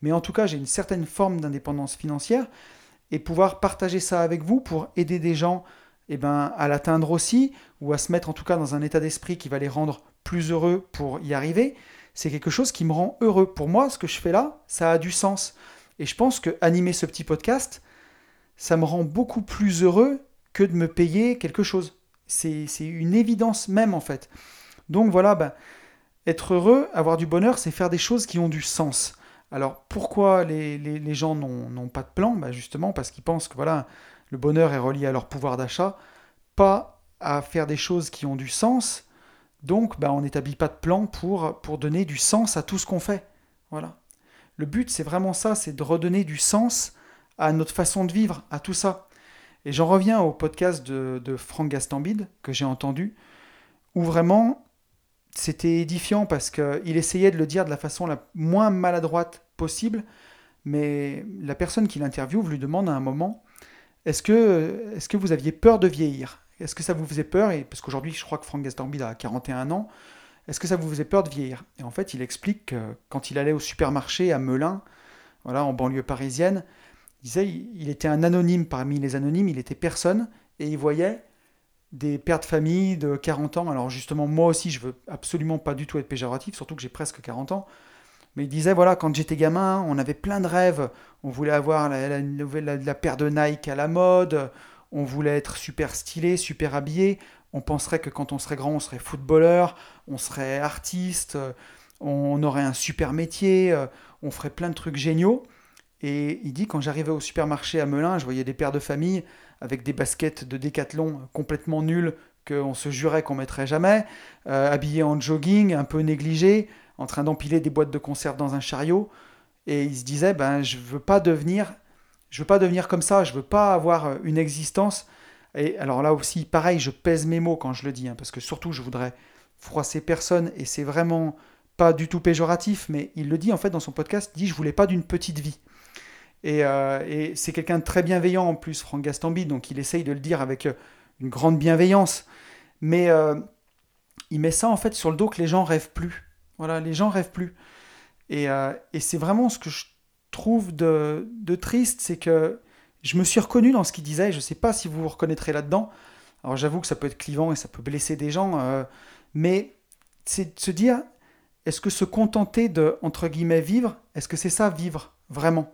Mais en tout cas, j'ai une certaine forme d'indépendance financière et pouvoir partager ça avec vous pour aider des gens eh ben, à l'atteindre aussi, ou à se mettre en tout cas dans un état d'esprit qui va les rendre plus heureux pour y arriver, c'est quelque chose qui me rend heureux. Pour moi, ce que je fais là, ça a du sens. Et je pense que animer ce petit podcast, ça me rend beaucoup plus heureux que de me payer quelque chose. C'est une évidence même en fait. Donc voilà, ben, être heureux, avoir du bonheur, c'est faire des choses qui ont du sens. Alors pourquoi les, gens n'ont pas de plan? Ben Justement parce qu'ils pensent que voilà, le bonheur est relié à leur pouvoir d'achat, pas à faire des choses qui ont du sens. Donc ben, on n'établit pas de plan pour, pour donner du sens à tout ce qu'on fait. Voilà. Le but c'est vraiment ça, c'est de redonner du sens à notre façon de vivre, à tout ça. Et j'en reviens au podcast de, de Franck Gastambide que j'ai entendu, où vraiment c'était édifiant parce qu'il essayait de le dire de la façon la moins maladroite possible, mais la personne qui l'interviewe lui demande à un moment est-ce que, est que vous aviez peur de vieillir? Est-ce que ça vous faisait peur? Et, Parce qu'aujourd'hui, je crois que Franck Gastambide a 41 ans. Est-ce que ça vous faisait peur de vieillir? Et en fait, il explique que quand il allait au supermarché à Melun, voilà, en banlieue parisienne, il disait il était un anonyme parmi les anonymes, il était personne, et il voyait des pères de famille de 40 ans. Alors justement, moi aussi, je veux absolument pas du tout être péjoratif, surtout que j'ai presque 40 ans. Mais il disait, voilà, quand j'étais gamin, on avait plein de rêves. On voulait avoir la, la, la, paire de Nike à la mode, on voulait être super stylé, super habillé. On penserait que quand on serait grand, on serait footballeur, on serait artiste, on aurait un super métier, on ferait plein de trucs géniaux. Et il dit quand j'arrivais au supermarché à Melun, je voyais des pères de famille avec des baskets de décathlon complètement nulles qu'on se jurait qu'on mettrait jamais, euh, habillés en jogging, un peu négligés, en train d'empiler des boîtes de conserve dans un chariot. Et il se disait ben je veux pas devenir, je veux pas devenir comme ça, je veux pas avoir une existence. Et alors là aussi, pareil, je pèse mes mots quand je le dis, hein, parce que surtout je voudrais froisser personne et c'est vraiment pas du tout péjoratif, mais il le dit en fait dans son podcast, il dit je voulais pas d'une petite vie. Euh, et, c'est quelqu'un de très bienveillant en plus, Franck Gastambide, donc il essaye de le dire avec euh, une grande bienveillance. Mais euh, il met ça en fait sur le dos que les gens rêvent plus. Voilà, les gens rêvent plus. Et, c'est vraiment ce que je trouve de, triste, c'est que je me suis reconnu dans ce qu'il disait, je ne sais pas si vous vous reconnaîtrez là-dedans. Alors j'avoue que ça peut être clivant et ça peut blesser des gens, mais c'est de se dire, est-ce que se contenter de, entre guillemets, vivre, est-ce que c'est ça, vivre, vraiment?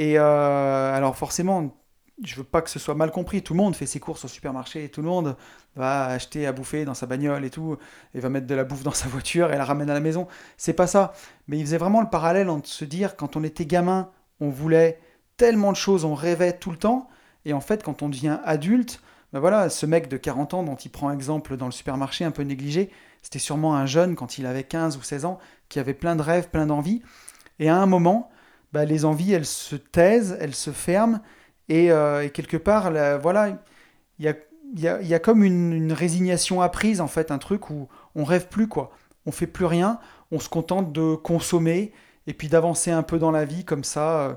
Et euh, alors forcément, je veux pas que ce soit mal compris. Tout le monde fait ses courses au supermarché, tout le monde va acheter à bouffer dans sa bagnole et tout, et va mettre de la bouffe dans sa voiture et la ramène à la maison. C'est pas ça. Mais il faisait vraiment le parallèle entre se dire quand on était gamin, on voulait tellement de choses, on rêvait tout le temps, et en fait quand on devient adulte, ben voilà, ce mec de 40 ans dont il prend exemple dans le supermarché un peu négligé, c'était sûrement un jeune quand il avait 15 ou 16 ans qui avait plein de rêves, plein d'envies, et à un moment, bah, les envies, elles se taisent, elles se ferment, et, euh, quelque part, voilà, il y a, y, y a, comme une, résignation apprise, en fait, un truc où on rêve plus, quoi. On fait plus rien, on se contente de consommer, et puis d'avancer un peu dans la vie, comme ça, euh,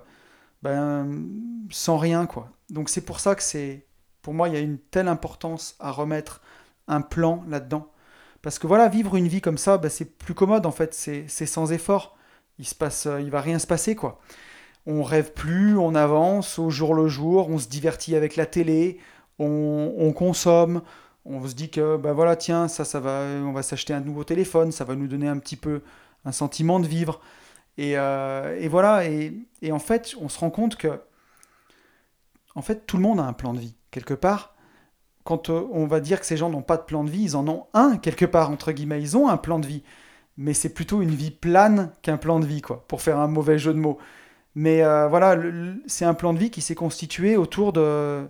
ben, sans rien, quoi. Donc c'est pour ça que c'est, pour moi, il y a une telle importance à remettre un plan là-dedans. Parce que voilà, vivre une vie comme ça, ben, c'est plus commode, en fait, c'est sans effort il se passe, il va rien se passer quoi. On rêve plus, on avance au jour le jour, on se divertit avec la télé, on, consomme, on se dit que bah voilà tiens ça ça va, on va s'acheter un nouveau téléphone, ça va nous donner un petit peu un sentiment de vivre. Et, euh, voilà et, en fait on se rend compte que en fait tout le monde a un plan de vie quelque part. Quand euh, on va dire que ces gens n'ont pas de plan de vie, ils en ont un quelque part entre guillemets, ils ont un plan de vie mais c'est plutôt une vie plane qu'un plan de vie, quoi, pour faire un mauvais jeu de mots. Mais euh, voilà, c'est un plan de vie qui s'est constitué autour de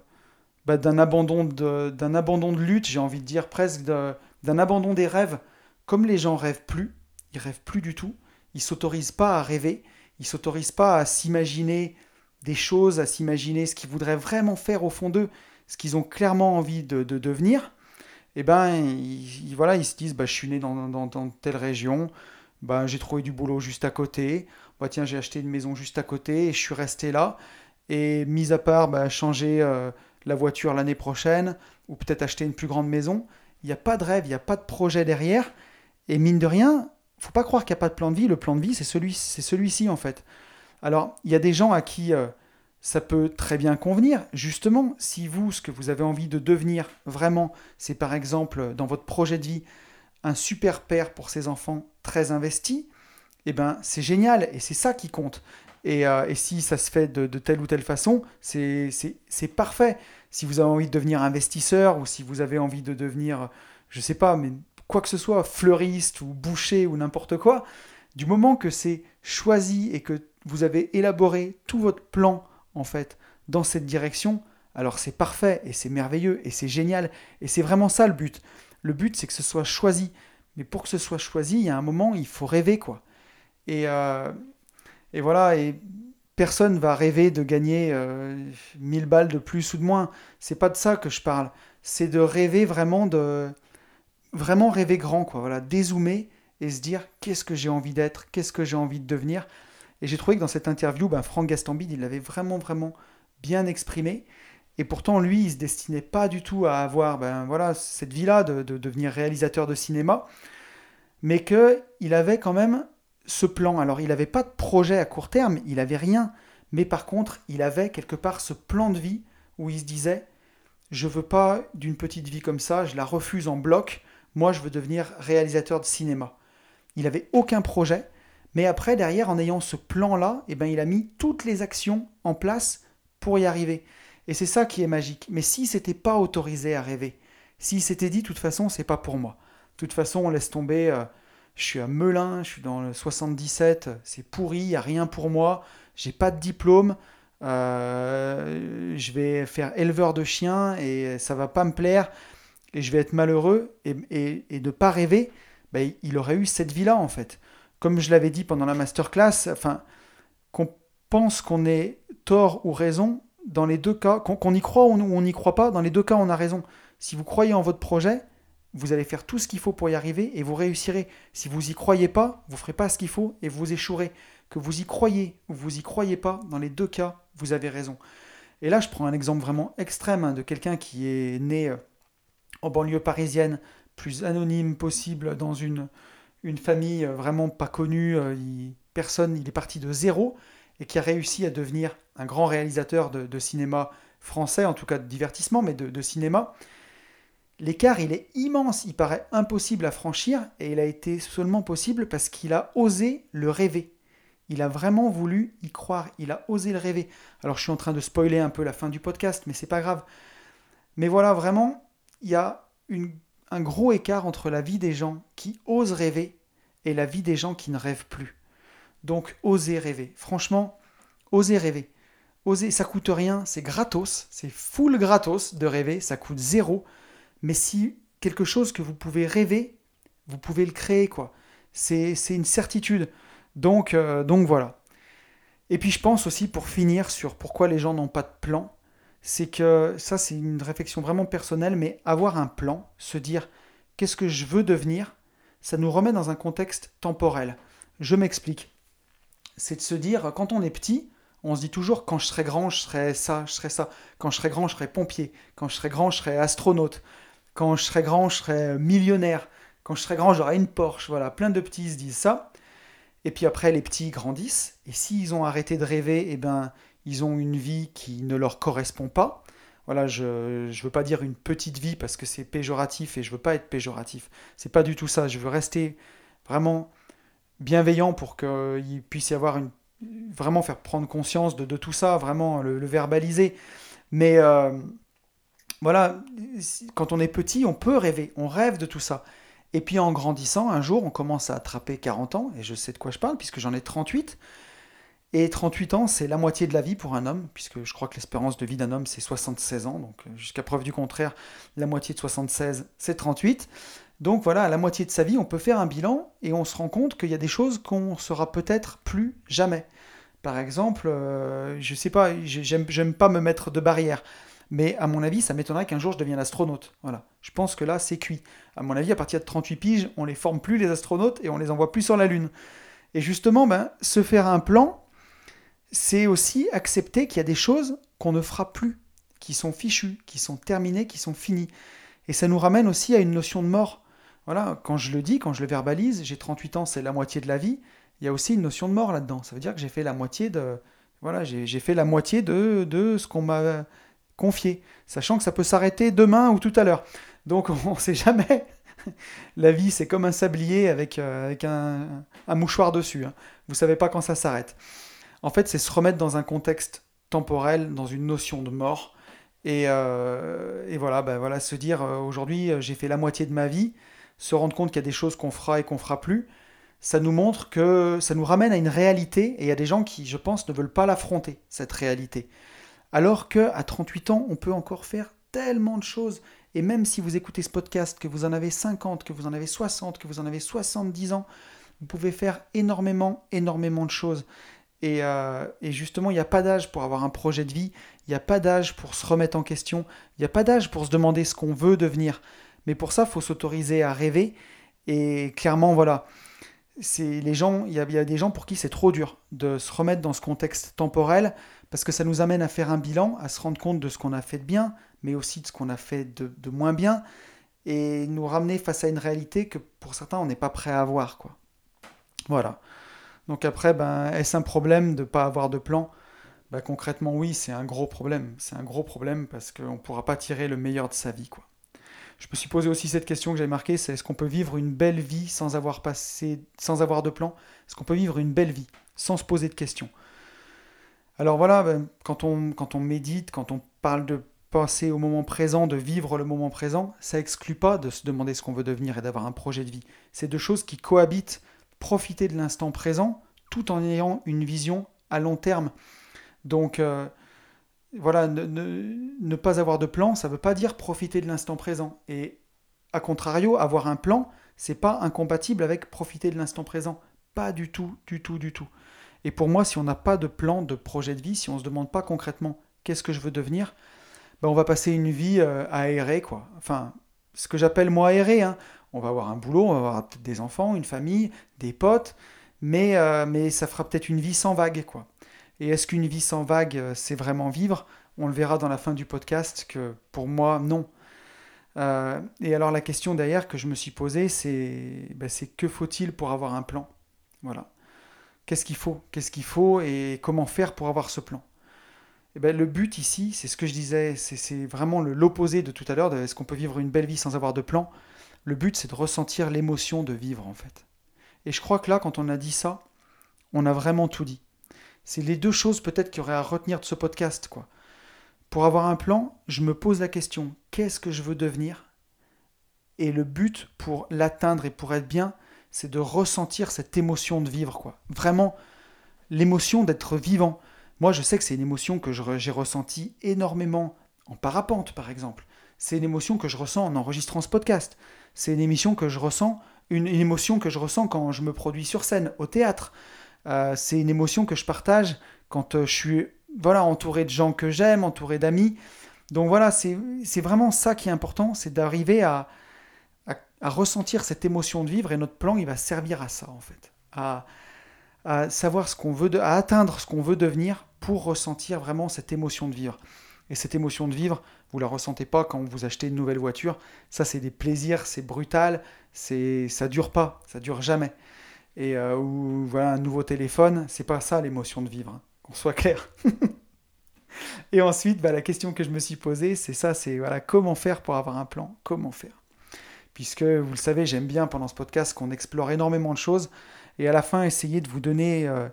bah, d'un abandon de d'un abandon de lutte, j'ai envie de dire presque d'un abandon des rêves. Comme les gens rêvent plus, ils rêvent plus du tout, ils s'autorisent pas à rêver, ils s'autorisent pas à s'imaginer des choses, à s'imaginer ce qu'ils voudraient vraiment faire au fond d'eux, ce qu'ils ont clairement envie de, devenir, eh ben, ils, voilà, ils se disent, bah, je suis né dans, telle région, bah, j'ai trouvé du boulot juste à côté, bah, tiens, j'ai acheté une maison juste à côté et je suis resté là. Et mis à part bah, changer euh, la voiture l'année prochaine, ou peut-être acheter une plus grande maison, il n'y a pas de rêve, il n'y a pas de projet derrière. Et mine de rien, faut pas croire qu'il n'y a pas de plan de vie. Le plan de vie, c'est celui, c'est celui-ci en fait. Alors, il y a des gens à qui euh, ça peut très bien convenir. Justement, si vous, ce que vous avez envie de devenir vraiment, c'est par exemple dans votre projet de vie un super père pour ses enfants très investi, eh ben c'est génial et c'est ça qui compte. Et, euh, si ça se fait de, telle ou telle façon, c'est parfait. Si vous avez envie de devenir investisseur ou si vous avez envie de devenir, je sais pas, mais quoi que ce soit, fleuriste ou boucher ou n'importe quoi, du moment que c'est choisi et que vous avez élaboré tout votre plan en fait dans cette direction, alors c'est parfait et c'est merveilleux et c'est génial et c'est vraiment ça le but. Le but c'est que ce soit choisi. Mais pour que ce soit choisi, il y a un moment, il faut rêver quoi. Et, euh, et voilà, et personne va rêver de gagner 1000 euh, balles de plus ou de moins. C'est pas de ça que je parle. C'est de rêver vraiment de vraiment rêver grand quoi. Voilà, dézoomer et se dire qu'est-ce que j'ai envie d'être, qu'est-ce que j'ai envie de devenir? Et j'ai trouvé que dans cette interview, ben, Franck Gastambide, il l'avait vraiment, vraiment bien exprimé. Et pourtant, lui, il se destinait pas du tout à avoir ben, voilà, cette vie-là de, devenir réalisateur de cinéma, mais qu'il avait quand même ce plan. Alors, il n'avait pas de projet à court terme, il n'avait rien, mais par contre, il avait quelque part ce plan de vie où il se disait Je veux pas d'une petite vie comme ça, je la refuse en bloc, moi, je veux devenir réalisateur de cinéma. Il n'avait aucun projet, mais après, derrière, en ayant ce plan-là, eh ben, il a mis toutes les actions en place pour y arriver. Et c'est ça qui est magique. Mais si c'était pas autorisé à rêver, s'il s'était dit, de toute façon, c'est pas pour moi. De toute façon, on laisse tomber. Euh, je suis à Melun, je suis dans le 77, c'est pourri, il n'y a rien pour moi, j'ai pas de diplôme, euh, je vais faire éleveur de chiens et ça va pas me plaire et je vais être malheureux et, et, et de pas rêver, ben, il aurait eu cette vie-là en fait comme je l'avais dit pendant la masterclass, enfin, qu'on pense qu'on ait tort ou raison, dans les deux cas, qu'on y croit ou on n'y croit pas, dans les deux cas, on a raison. Si vous croyez en votre projet, vous allez faire tout ce qu'il faut pour y arriver et vous réussirez. Si vous y croyez pas, vous ferez pas ce qu'il faut et vous échouerez. Que vous y croyez ou vous y croyez pas, dans les deux cas, vous avez raison. Et là, je prends un exemple vraiment extrême hein, de quelqu'un qui est né euh, en banlieue parisienne, plus anonyme possible, dans une, une famille euh, vraiment pas connue, euh, personne, il est parti de zéro et qui a réussi à devenir un grand réalisateur de, cinéma français, en tout cas de divertissement, mais de, cinéma. L'écart, il est immense, il paraît impossible à franchir, et il a été seulement possible parce qu'il a osé le rêver. Il a vraiment voulu y croire, il a osé le rêver. Alors je suis en train de spoiler un peu la fin du podcast, mais c'est pas grave. Mais voilà, vraiment, il y a une gros écart entre la vie des gens qui osent rêver et la vie des gens qui ne rêvent plus. Donc, osez rêver. Franchement, osez rêver. Osez, ça coûte rien, c'est gratos, c'est full gratos de rêver, ça coûte zéro. Mais si quelque chose que vous pouvez rêver, vous pouvez le créer, quoi. C'est une certitude. Donc, euh, donc voilà. Et puis je pense aussi pour finir sur pourquoi les gens n'ont pas de plan, c'est que ça, c'est une réflexion vraiment personnelle, mais avoir un plan, se dire qu'est-ce que je veux devenir, ça nous remet dans un contexte temporel. Je m'explique. C'est de se dire, quand on est petit, on se dit toujours quand je serai grand, je serai ça, je serai ça. Quand je serai grand, je serai pompier. Quand je serai grand, je serai astronaute. Quand je serai grand, je serai millionnaire. Quand je serai grand, j'aurai une Porsche. Voilà, plein de petits se disent ça. Et puis après, les petits grandissent. Et s'ils ont arrêté de rêver, eh ben, ils ont une vie qui ne leur correspond pas. Voilà, je ne veux pas dire une petite vie parce que c'est péjoratif et je veux pas être péjoratif. C'est pas du tout ça. Je veux rester vraiment bienveillant pour qu'il puisse y avoir une vraiment faire prendre conscience de, tout ça, vraiment le, verbaliser. Mais euh, voilà, quand on est petit, on peut rêver, on rêve de tout ça. Et puis en grandissant, un jour, on commence à attraper 40 ans, et je sais de quoi je parle, puisque j'en ai 38. Et 38 ans, c'est la moitié de la vie pour un homme, puisque je crois que l'espérance de vie d'un homme, c'est 76 ans. Donc, euh, jusqu'à preuve du contraire, la moitié de 76, c'est 38. Donc voilà, à la moitié de sa vie, on peut faire un bilan et on se rend compte qu'il y a des choses qu'on saura peut-être plus jamais. Par exemple, euh, je sais pas, j'aime pas me mettre de barrière. Mais à mon avis, ça m'étonnerait qu'un jour je devienne astronaute. Voilà. Je pense que là, c'est cuit. À mon avis, à partir de 38 piges, on les forme plus les astronautes et on les envoie plus sur la Lune. Et justement, ben, se faire un plan, c'est aussi accepter qu'il y a des choses qu'on ne fera plus, qui sont fichues, qui sont terminées, qui sont finies. Et ça nous ramène aussi à une notion de mort. Voilà, quand je le dis, quand je le verbalise, j'ai 38 ans, c'est la moitié de la vie. Il y a aussi une notion de mort là-dedans. Ça veut dire que j'ai fait la moitié de, voilà, j'ai fait la moitié de, de ce qu'on m'a confié, sachant que ça peut s'arrêter demain ou tout à l'heure. Donc on ne sait jamais. la vie, c'est comme un sablier avec, euh, avec un, mouchoir dessus. Hein. Vous savez pas quand ça s'arrête. En fait, c'est se remettre dans un contexte temporel, dans une notion de mort. Et, euh, voilà, ben voilà, se dire euh, aujourd'hui j'ai fait la moitié de ma vie, se rendre compte qu'il y a des choses qu'on fera et qu'on fera plus, ça nous montre que ça nous ramène à une réalité et il y a des gens qui, je pense, ne veulent pas l'affronter, cette réalité. Alors que à 38 ans, on peut encore faire tellement de choses. Et même si vous écoutez ce podcast, que vous en avez 50, que vous en avez 60, que vous en avez 70 ans, vous pouvez faire énormément, énormément de choses. Et, euh, et justement, il n'y a pas d'âge pour avoir un projet de vie, il n'y a pas d'âge pour se remettre en question, il n'y a pas d'âge pour se demander ce qu'on veut devenir. Mais pour ça, il faut s'autoriser à rêver. Et clairement, voilà, les gens, il y, a, des gens pour qui c'est trop dur de se remettre dans ce contexte temporel parce que ça nous amène à faire un bilan, à se rendre compte de ce qu'on a fait de bien, mais aussi de ce qu'on a fait de, moins bien, et nous ramener face à une réalité que pour certains on n'est pas prêt à voir, quoi. Voilà. Donc après, ben, est-ce un problème de ne pas avoir de plan? Ben, Concrètement, oui, c'est un gros problème. C'est un gros problème parce qu'on ne pourra pas tirer le meilleur de sa vie, quoi. Je me suis posé aussi cette question que j'avais marquée, c'est est-ce qu'on peut vivre une belle vie sans avoir passé, sans avoir de plan? Est-ce qu'on peut vivre une belle vie sans se poser de questions? Alors voilà, ben, quand, on, médite, quand on parle de passer au moment présent, de vivre le moment présent, ça exclut pas de se demander ce qu'on veut devenir et d'avoir un projet de vie. C'est deux choses qui cohabitent. Profiter de l'instant présent tout en ayant une vision à long terme. Donc, euh, voilà, ne, pas avoir de plan, ça ne veut pas dire profiter de l'instant présent. Et à contrario, avoir un plan, c'est pas incompatible avec profiter de l'instant présent. Pas du tout, du tout, du tout. Et pour moi, si on n'a pas de plan, de projet de vie, si on ne se demande pas concrètement qu'est-ce que je veux devenir, ben on va passer une vie euh, aérée, quoi. Enfin, ce que j'appelle moi aéré. Hein. On va avoir un boulot, on va avoir des enfants, une famille, des potes, mais, euh, mais ça fera peut-être une vie sans vague, quoi. Et est-ce qu'une vie sans vague, euh, c'est vraiment vivre? On le verra dans la fin du podcast que pour moi, non. Euh, et alors la question derrière que je me suis posée, ben, c'est que faut-il pour avoir un plan? Voilà. Qu'est-ce qu'il faut? Qu'est-ce qu'il faut et comment faire pour avoir ce plan? Eh ben, Le but ici, c'est ce que je disais, c'est vraiment l'opposé de tout à l'heure, est-ce qu'on peut vivre une belle vie sans avoir de plan? Le but, c'est de ressentir l'émotion de vivre en fait. Et je crois que là, quand on a dit ça, on a vraiment tout dit. C'est les deux choses peut-être qu'il y aurait à retenir de ce podcast, quoi. Pour avoir un plan, je me pose la question qu'est-ce que je veux devenir? Et le but pour l'atteindre et pour être bien, c'est de ressentir cette émotion de vivre, quoi. Vraiment, l'émotion d'être vivant. Moi, je sais que c'est une émotion que j'ai ressentie énormément en parapente, par exemple. C'est une émotion que je ressens en enregistrant ce podcast. C'est une émission que je ressens, une émotion que je ressens quand je me produis sur scène, au théâtre. Euh, c'est une émotion que je partage quand euh, je suis voilà, entouré de gens que j'aime, entouré d'amis. Donc voilà, c'est vraiment ça qui est important, c'est d'arriver à, à, ressentir cette émotion de vivre et notre plan, il va servir à ça en fait. À, à savoir ce qu'on veut, à atteindre ce qu'on veut devenir pour ressentir vraiment cette émotion de vivre. Et cette émotion de vivre, vous la ressentez pas quand vous achetez une nouvelle voiture. Ça, c'est des plaisirs, c'est brutal, c'est ça dure pas, ça dure jamais et euh, ou voilà un nouveau téléphone, c'est pas ça l'émotion de vivre, hein, qu'on soit clair. et ensuite, bah, la question que je me suis posée, c'est ça, c'est voilà comment faire pour avoir un plan, comment faire? Puisque vous le savez, j'aime bien pendant ce podcast qu'on explore énormément de choses et à la fin essayer de vous donner euh,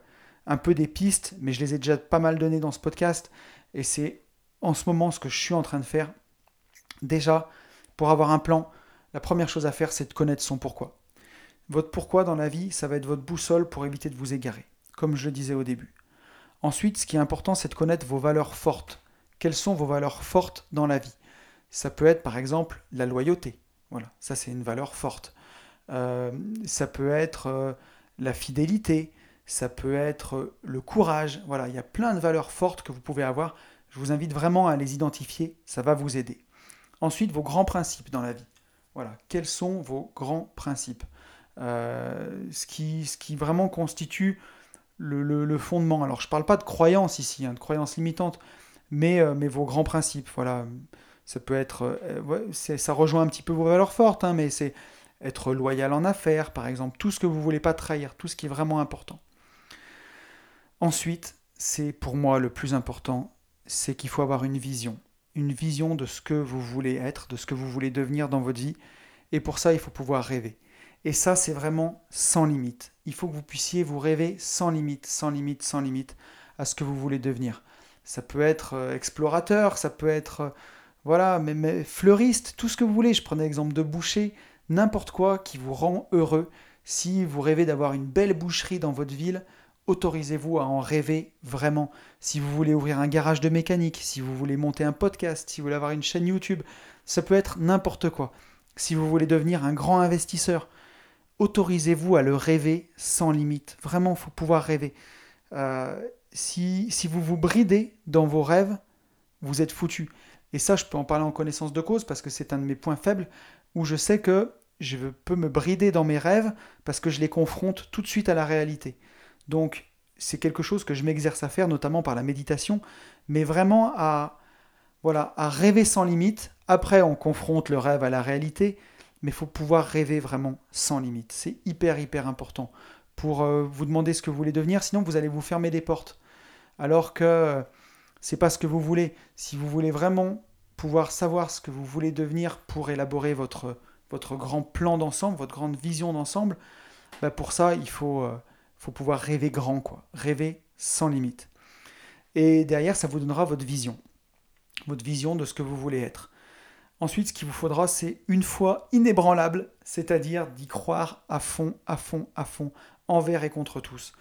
un peu des pistes, mais je les ai déjà pas mal données dans ce podcast et c'est en ce moment ce que je suis en train de faire. Déjà, pour avoir un plan, la première chose à faire, c'est de connaître son pourquoi. Votre pourquoi dans la vie, ça va être votre boussole pour éviter de vous égarer, comme je le disais au début. Ensuite, ce qui est important, c'est de connaître vos valeurs fortes. Quelles sont vos valeurs fortes dans la vie? Ça peut être par exemple la loyauté. Voilà, ça c'est une valeur forte. Euh, ça peut être euh, la fidélité, ça peut être le courage. Voilà, il y a plein de valeurs fortes que vous pouvez avoir. Je vous invite vraiment à les identifier, ça va vous aider. Ensuite, vos grands principes dans la vie. Voilà, quels sont vos grands principes euh, ce, qui, vraiment constitue le, fondement. Alors, je ne parle pas de croyance ici, hein, de croyance limitante, mais, euh, mais vos grands principes. Voilà, ça peut être, euh, ça rejoint un petit peu vos valeurs fortes, hein, mais c'est être loyal en affaires, par exemple, tout ce que vous ne voulez pas trahir, tout ce qui est vraiment important. Ensuite, c'est pour moi le plus important, c'est qu'il faut avoir une vision, une vision de ce que vous voulez être, de ce que vous voulez devenir dans votre vie, et pour ça, il faut pouvoir rêver. Et ça, c'est vraiment sans limite. Il faut que vous puissiez vous rêver sans limite, sans limite, sans limite à ce que vous voulez devenir. Ça peut être euh, explorateur, ça peut être, euh, voilà, mais, fleuriste, tout ce que vous voulez. Je prenais l'exemple de boucher, n'importe quoi qui vous rend heureux. Si vous rêvez d'avoir une belle boucherie dans votre ville, autorisez-vous à en rêver vraiment. Si vous voulez ouvrir un garage de mécanique, si vous voulez monter un podcast, si vous voulez avoir une chaîne YouTube, ça peut être n'importe quoi. Si vous voulez devenir un grand investisseur, autorisez-vous à le rêver sans limite. Vraiment, il faut pouvoir rêver. Euh, si, si vous vous bridez dans vos rêves, vous êtes foutu. Et ça, je peux en parler en connaissance de cause parce que c'est un de mes points faibles où je sais que je peux me brider dans mes rêves parce que je les confronte tout de suite à la réalité. Donc, c'est quelque chose que je m'exerce à faire, notamment par la méditation, mais vraiment à, voilà, à rêver sans limite. Après, on confronte le rêve à la réalité, mais il faut pouvoir rêver vraiment sans limite. C'est hyper, hyper important pour euh, vous demander ce que vous voulez devenir, sinon vous allez vous fermer des portes. Alors que euh, c'est pas ce que vous voulez. Si vous voulez vraiment pouvoir savoir ce que vous voulez devenir pour élaborer votre, grand plan d'ensemble, votre grande vision d'ensemble, bah pour ça, il faut, euh, faut pouvoir rêver grand, quoi. Rêver sans limite. Et derrière, ça vous donnera votre vision. Votre vision de ce que vous voulez être. Ensuite, ce qu'il vous faudra, c'est une foi inébranlable, c'est-à-dire d'y croire à fond, à fond, à fond, envers et contre tous.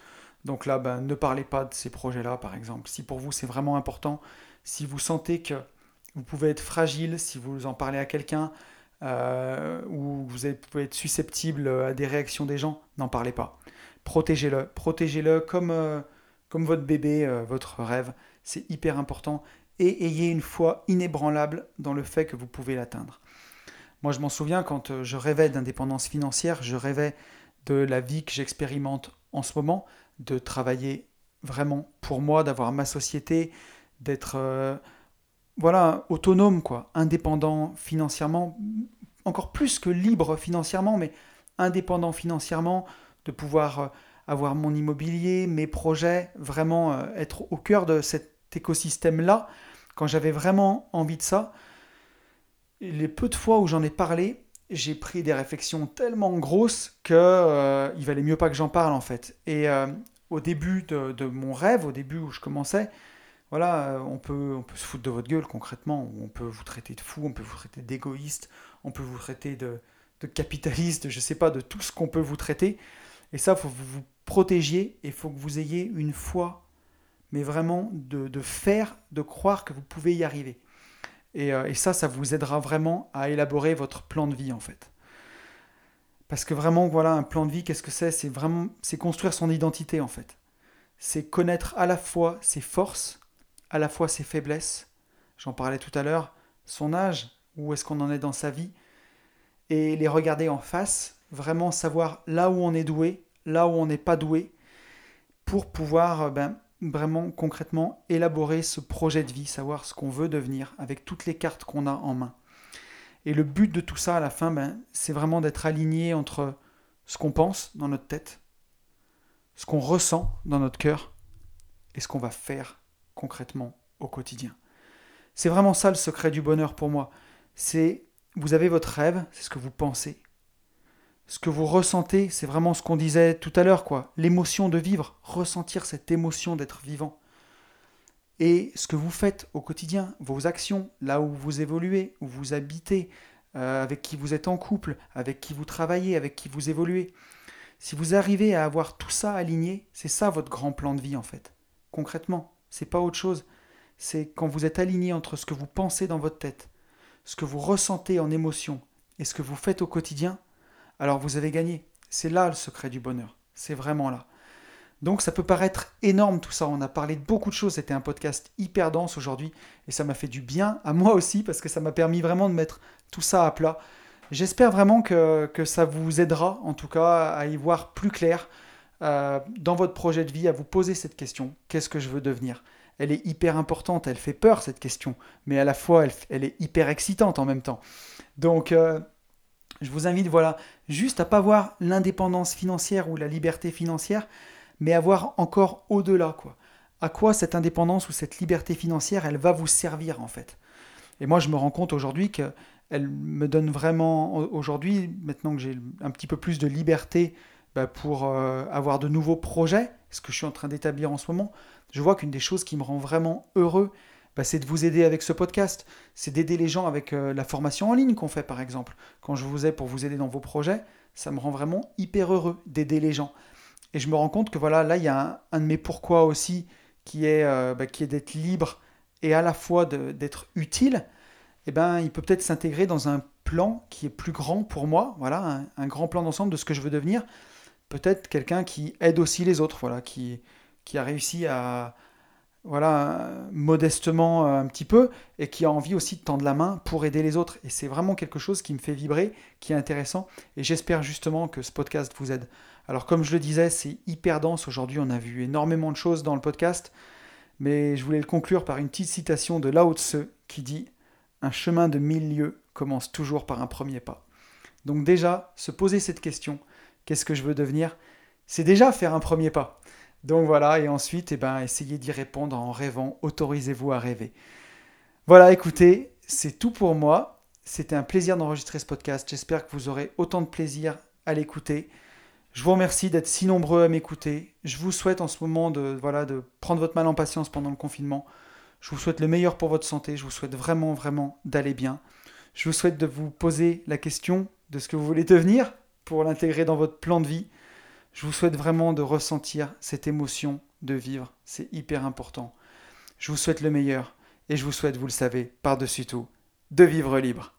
Donc là, ben, ne parlez pas de ces projets-là, par exemple. Si pour vous c'est vraiment important, si vous sentez que vous pouvez être fragile, si vous en parlez à quelqu'un, euh, ou vous pouvez être susceptible à des réactions des gens, n'en parlez pas. Protégez-le, protégez-le comme, euh, comme votre bébé, euh, votre rêve. C'est hyper important et ayez une foi inébranlable dans le fait que vous pouvez l'atteindre. Moi, je m'en souviens quand euh, je rêvais d'indépendance financière, je rêvais de la vie que j'expérimente en ce moment, de travailler vraiment pour moi, d'avoir ma société, d'être voilà autonome quoi, indépendant financièrement, encore plus que libre financièrement, mais indépendant financièrement, de pouvoir euh, avoir mon immobilier, mes projets, vraiment être au cœur de cet écosystème là quand j'avais vraiment envie de ça, les peu de fois où j'en ai parlé, j'ai pris des réflexions tellement grosses que euh, il valait mieux pas que j'en parle en fait. Et euh, au début de, mon rêve, au début où je commençais, voilà, euh, on peut, on peut se foutre de votre gueule concrètement, on peut vous traiter de fou, on peut vous traiter d'égoïste, on peut vous traiter de, capitaliste, je sais pas, de tout ce qu'on peut vous traiter. Et ça, faut que vous vous protégiez et il faut que vous ayez une foi mais vraiment de, faire, de croire que vous pouvez y arriver. Euh, et, ça, ça vous aidera vraiment à élaborer votre plan de vie en fait. Parce que vraiment, voilà, un plan de vie, qu'est-ce que c'est? C'est c'est construire son identité en fait. C'est connaître à la fois ses forces, à la fois ses faiblesses. J'en parlais tout à l'heure, son âge, où est-ce qu'on en est dans sa vie, et les regarder en face, vraiment savoir là où on est doué, là où on n'est pas doué, pour pouvoir euh, ben, vraiment concrètement élaborer ce projet de vie, savoir ce qu'on veut devenir avec toutes les cartes qu'on a en main. Et le but de tout ça à la fin, ben, c'est vraiment d'être aligné entre ce qu'on pense dans notre tête, ce qu'on ressent dans notre cœur et ce qu'on va faire concrètement au quotidien. C'est vraiment ça le secret du bonheur pour moi. C'est vous avez votre rêve, c'est ce que vous pensez, ce que vous ressentez, c'est vraiment ce qu'on disait tout à l'heure, quoi. L'émotion de vivre, ressentir cette émotion d'être vivant. Et ce que vous faites au quotidien, vos actions, là où vous évoluez, où vous habitez, euh, avec qui vous êtes en couple, avec qui vous travaillez, avec qui vous évoluez. Si vous arrivez à avoir tout ça aligné, c'est ça votre grand plan de vie en fait. Concrètement, c'est pas autre chose. C'est quand vous êtes aligné entre ce que vous pensez dans votre tête, ce que vous ressentez en émotion et ce que vous faites au quotidien, alors vous avez gagné. C'est là le secret du bonheur. C'est vraiment là. Donc ça peut paraître énorme tout ça. On a parlé de beaucoup de choses. C'était un podcast hyper dense aujourd'hui et ça m'a fait du bien à moi aussi parce que ça m'a permis vraiment de mettre tout ça à plat. J'espère vraiment que, ça vous aidera en tout cas à y voir plus clair euh, dans votre projet de vie, à vous poser cette question. Qu'est-ce que je veux devenir? Elle est hyper importante, elle fait peur cette question, mais à la fois elle, elle est hyper excitante en même temps. Donc euh, je vous invite voilà, juste à pas voir l'indépendance financière ou la liberté financière, mais à voir encore au-delà quoi. À quoi cette indépendance ou cette liberté financière, elle va vous servir en fait. Et moi je me rends compte aujourd'hui que elle me donne vraiment aujourd'hui, maintenant que j'ai un petit peu plus de liberté bah, pour euh, avoir de nouveaux projets, ce que je suis en train d'établir en ce moment, je vois qu'une des choses qui me rend vraiment heureux, bah, c'est de vous aider avec ce podcast, c'est d'aider les gens avec euh, la formation en ligne qu'on fait par exemple. Quand je vous ai pour vous aider dans vos projets, ça me rend vraiment hyper heureux d'aider les gens. Et je me rends compte que voilà, là il y a un, de mes pourquoi aussi qui est, euh, bah, qui est d'être libre et à la fois d'être utile. Eh ben, il peut peut-être s'intégrer dans un plan qui est plus grand pour moi, voilà, un, grand plan d'ensemble de ce que je veux devenir. Peut-être quelqu'un qui aide aussi les autres, voilà, qui, qui a réussi à, voilà, modestement un petit peu, et qui a envie aussi de tendre la main pour aider les autres. Et c'est vraiment quelque chose qui me fait vibrer, qui est intéressant, et j'espère justement que ce podcast vous aide. Alors comme je le disais, c'est hyper dense aujourd'hui, on a vu énormément de choses dans le podcast, mais je voulais le conclure par une petite citation de Lao Tse qui dit un chemin de mille lieues commence toujours par un premier pas. Donc déjà, se poser cette question, qu'est-ce que je veux devenir? C'est déjà faire un premier pas. Donc voilà, et ensuite, eh ben, essayez d'y répondre en rêvant, autorisez-vous à rêver. Voilà, écoutez, c'est tout pour moi. C'était un plaisir d'enregistrer ce podcast. J'espère que vous aurez autant de plaisir à l'écouter. Je vous remercie d'être si nombreux à m'écouter. Je vous souhaite en ce moment de, voilà, de prendre votre mal en patience pendant le confinement. Je vous souhaite le meilleur pour votre santé. Je vous souhaite vraiment, vraiment d'aller bien. Je vous souhaite de vous poser la question de ce que vous voulez devenir pour l'intégrer dans votre plan de vie. Je vous souhaite vraiment de ressentir cette émotion de vivre. C'est hyper important. Je vous souhaite le meilleur et je vous souhaite, vous le savez, par-dessus tout, de vivre libre.